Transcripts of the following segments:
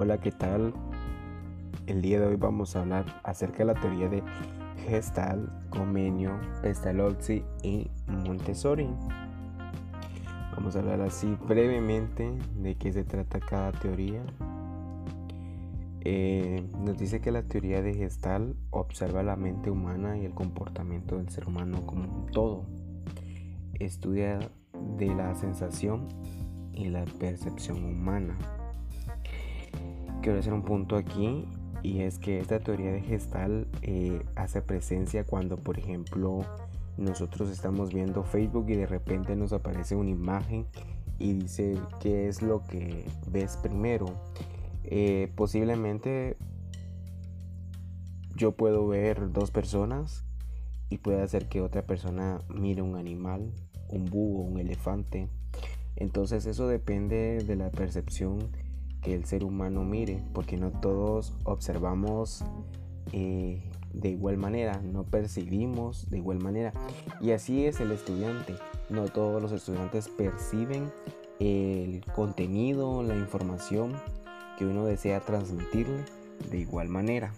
Hola, ¿qué tal? El día de hoy vamos a hablar acerca de la teoría de Gestalt, Comenio, Pestalozzi y Montessori. Vamos a hablar así brevemente de qué se trata cada teoría. Eh, nos dice que la teoría de Gestalt observa la mente humana y el comportamiento del ser humano como un todo. Estudia de la sensación y la percepción humana. Quiero hacer un punto aquí y es que esta teoría de gestal eh, hace presencia cuando, por ejemplo, nosotros estamos viendo Facebook y de repente nos aparece una imagen y dice qué es lo que ves primero. Eh, posiblemente yo puedo ver dos personas y puede hacer que otra persona mire un animal, un búho, un elefante. Entonces eso depende de la percepción que el ser humano mire, porque no todos observamos eh, de igual manera, no percibimos de igual manera. Y así es el estudiante. No todos los estudiantes perciben el contenido, la información que uno desea transmitirle de igual manera.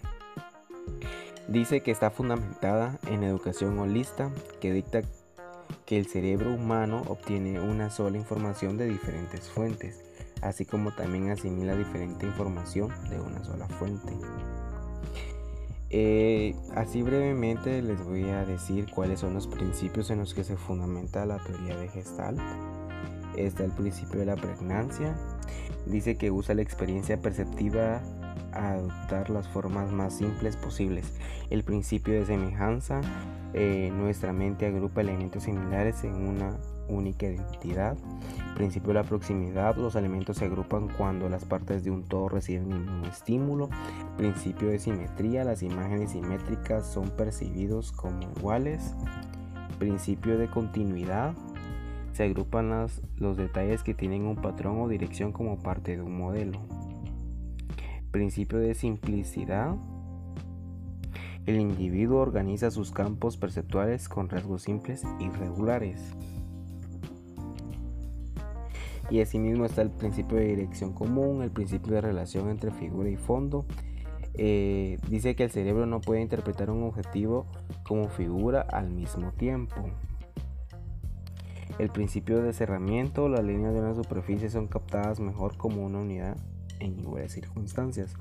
Dice que está fundamentada en educación holista que dicta que el cerebro humano obtiene una sola información de diferentes fuentes, así como también asimila diferente información de una sola fuente. Eh, así brevemente les voy a decir cuáles son los principios en los que se fundamenta la teoría de Gestalt. Está el principio de la pregnancia. Dice que usa la experiencia perceptiva a adoptar las formas más simples posibles. El principio de semejanza, eh, nuestra mente agrupa elementos similares en una única identidad. Principio de la proximidad, los elementos se agrupan cuando las partes de un todo reciben mismo estímulo. Principio de simetría, las imágenes simétricas son percibidos como iguales. Principio de continuidad, se agrupan los detalles que tienen un patrón o dirección como parte de un modelo. Principio de simplicidad. El individuo organiza sus campos perceptuales con rasgos simples y regulares. Y asimismo está el principio de dirección común, el principio de relación entre figura y fondo. Eh, dice que el cerebro no puede interpretar un objetivo como figura al mismo tiempo. El principio de cerramiento, las líneas de una superficie son captadas mejor como una unidad en iguales circunstancias.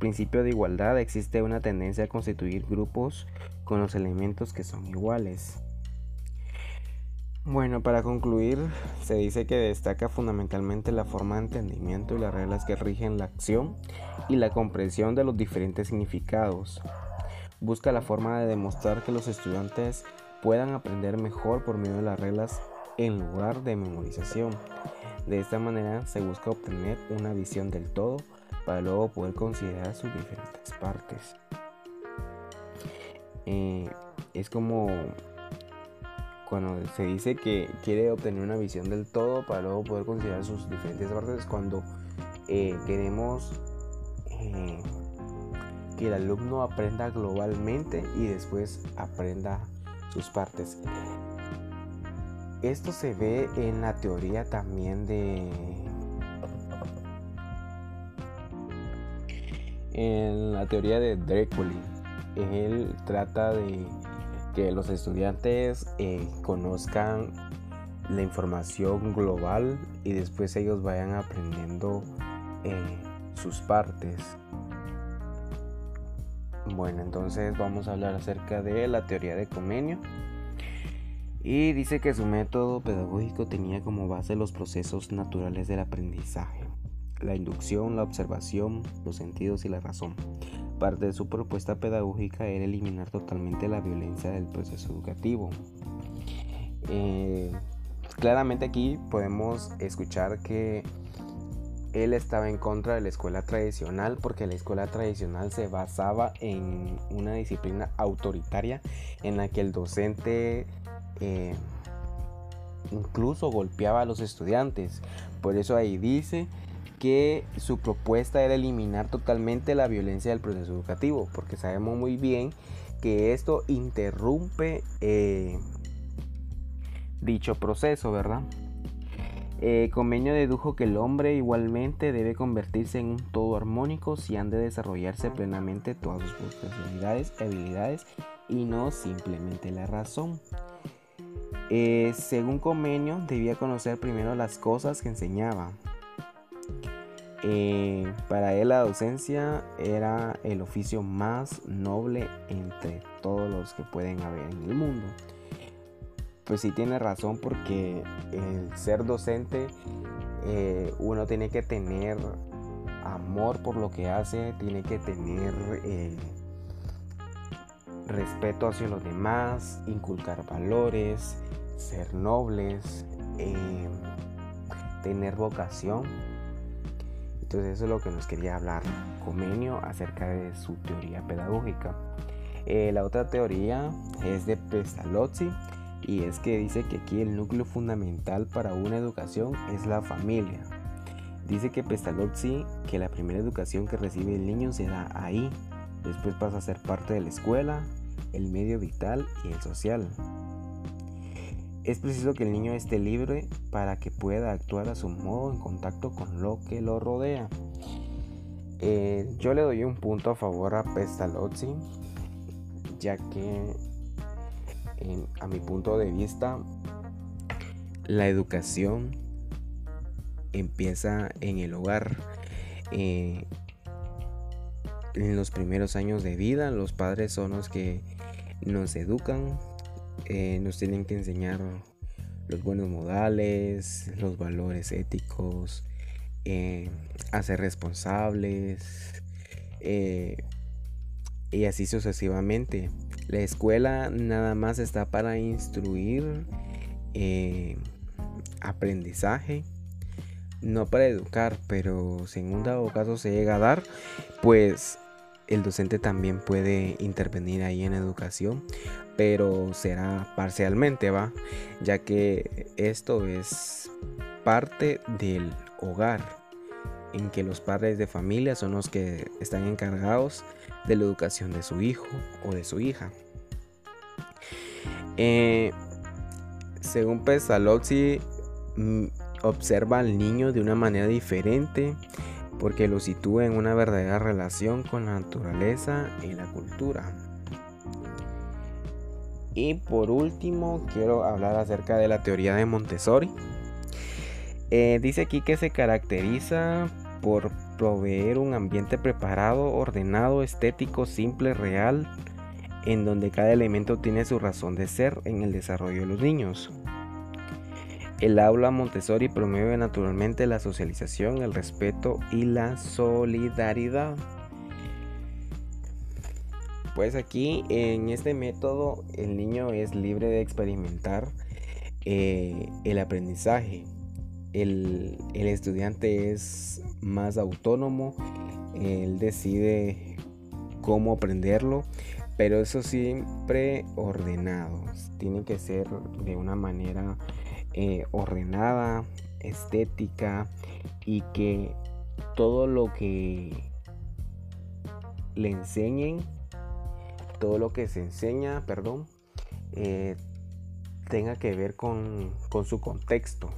Principio de igualdad, existe una tendencia a constituir grupos con los elementos que son iguales. Bueno, para concluir, se dice que destaca fundamentalmente la forma de entendimiento y las reglas que rigen la acción y la comprensión de los diferentes significados. Busca la forma de demostrar que los estudiantes puedan aprender mejor por medio de las reglas en lugar de memorización. De esta manera se busca obtener una visión del todo para luego poder considerar sus diferentes partes. Eh, es como cuando se dice que quiere obtener una visión del todo para luego poder considerar sus diferentes partes, cuando eh, queremos eh, que el alumno aprenda globalmente y después aprenda sus partes. Esto se ve en la teoría también de... En la teoría de Drecoli. Él trata de que los estudiantes eh, conozcan la información global y después ellos vayan aprendiendo eh, sus partes. Bueno, entonces vamos a hablar acerca de la teoría de Comenio. Y dice que su método pedagógico tenía como base los procesos naturales del aprendizaje, la inducción, la observación, los sentidos y la razón. Parte de su propuesta pedagógica era eliminar totalmente la violencia del proceso educativo. Eh, claramente aquí podemos escuchar que él estaba en contra de la escuela tradicional porque la escuela tradicional se basaba en una disciplina autoritaria en la que el docente eh, incluso golpeaba a los estudiantes. Por eso ahí dice que su propuesta era eliminar totalmente la violencia del proceso educativo, porque sabemos muy bien que esto interrumpe eh, dicho proceso, ¿verdad? Eh, Comenio dedujo que el hombre igualmente debe convertirse en un todo armónico si han de desarrollarse plenamente todas sus potencialidades y habilidades y no simplemente la razón. Eh, según Comenio, debía conocer primero las cosas que enseñaba. Eh, para él la docencia era el oficio más noble entre todos los que pueden haber en el mundo pues sí tiene razón porque el ser docente eh, uno tiene que tener amor por lo que hace, tiene que tener eh, respeto hacia los demás, inculcar valores, ser nobles, tener vocación. Entonces eso es lo que nos quería hablar Comenio acerca de su teoría pedagógica. la otra teoría es de Pestalozzi y es que dice que aquí el núcleo fundamental para una educación es la familia. Dice que Pestalozzi que la primera educación que recibe el niño se da ahí, después pasa a ser parte de la escuela, el medio vital y el social. Es preciso que el niño esté libre para que pueda actuar a su modo en contacto con lo que lo rodea. Eh, yo le doy un punto a favor a Pestalozzi, ya que a mi punto de vista, la educación empieza en el hogar. Eh, en los primeros años de vida, los padres son los que nos educan, eh, nos tienen que enseñar los buenos modales, los valores éticos, eh, a ser responsables y así sucesivamente. La escuela nada más está para instruir eh, aprendizaje, no para educar, pero si en un dado caso se llega a dar, pues el docente también puede intervenir ahí en educación, pero será parcialmente, ¿va? Ya que esto es parte del hogar, en que los padres de familia son los que están encargados de la educación de su hijo o de su hija. Eh, según Pestalozzi, mm, observa al niño de una manera diferente porque lo sitúa en una verdadera relación con la naturaleza y la cultura. Y por último, quiero hablar acerca de la teoría de Montessori. Eh, dice aquí que se caracteriza por proveer un ambiente preparado, ordenado, estético, simple, real, en donde cada elemento tiene su razón de ser en el desarrollo de los niños. El aula Montessori promueve naturalmente la socialización, el respeto y la solidaridad. Pues aquí en este método el niño es libre de experimentar eh, el aprendizaje, el, estudiante es más autónomo, él decide cómo aprenderlo, pero eso siempre ordenado. Tiene que ser de una manera eh, ordenada, estética y que todo lo que le enseñen, todo lo que se enseña, perdón, eh, tenga que ver con su contexto,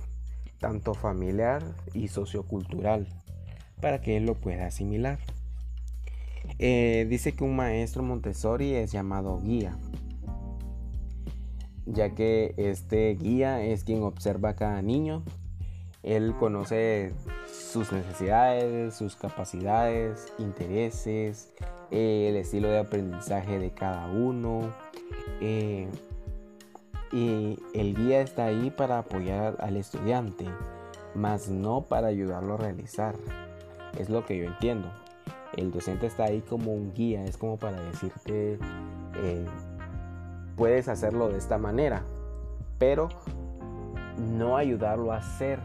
tanto familiar y sociocultural, para que él lo pueda asimilar. Eh, dice que un maestro Montessori es llamado guía, ya que este guía es quien observa a cada niño. Él conoce sus necesidades, sus capacidades, intereses, el estilo de aprendizaje de cada uno. Eh, y el guía está ahí para apoyar al estudiante, más no para ayudarlo a realizar. Es lo que yo entiendo. El docente está ahí como un guía, es como para decirte, eh, puedes hacerlo de esta manera, pero no ayudarlo a hacer,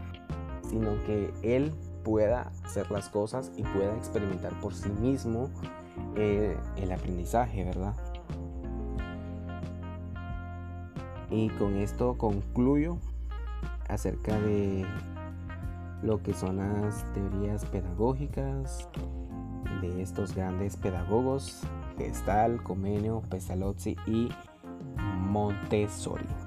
sino que él pueda hacer las cosas y pueda experimentar por sí mismo eh, el aprendizaje, ¿verdad? Y con esto concluyo acerca de lo que son las teorías pedagógicas de estos grandes pedagogos, Gestal, Comenio, Pestalozzi y Montessori.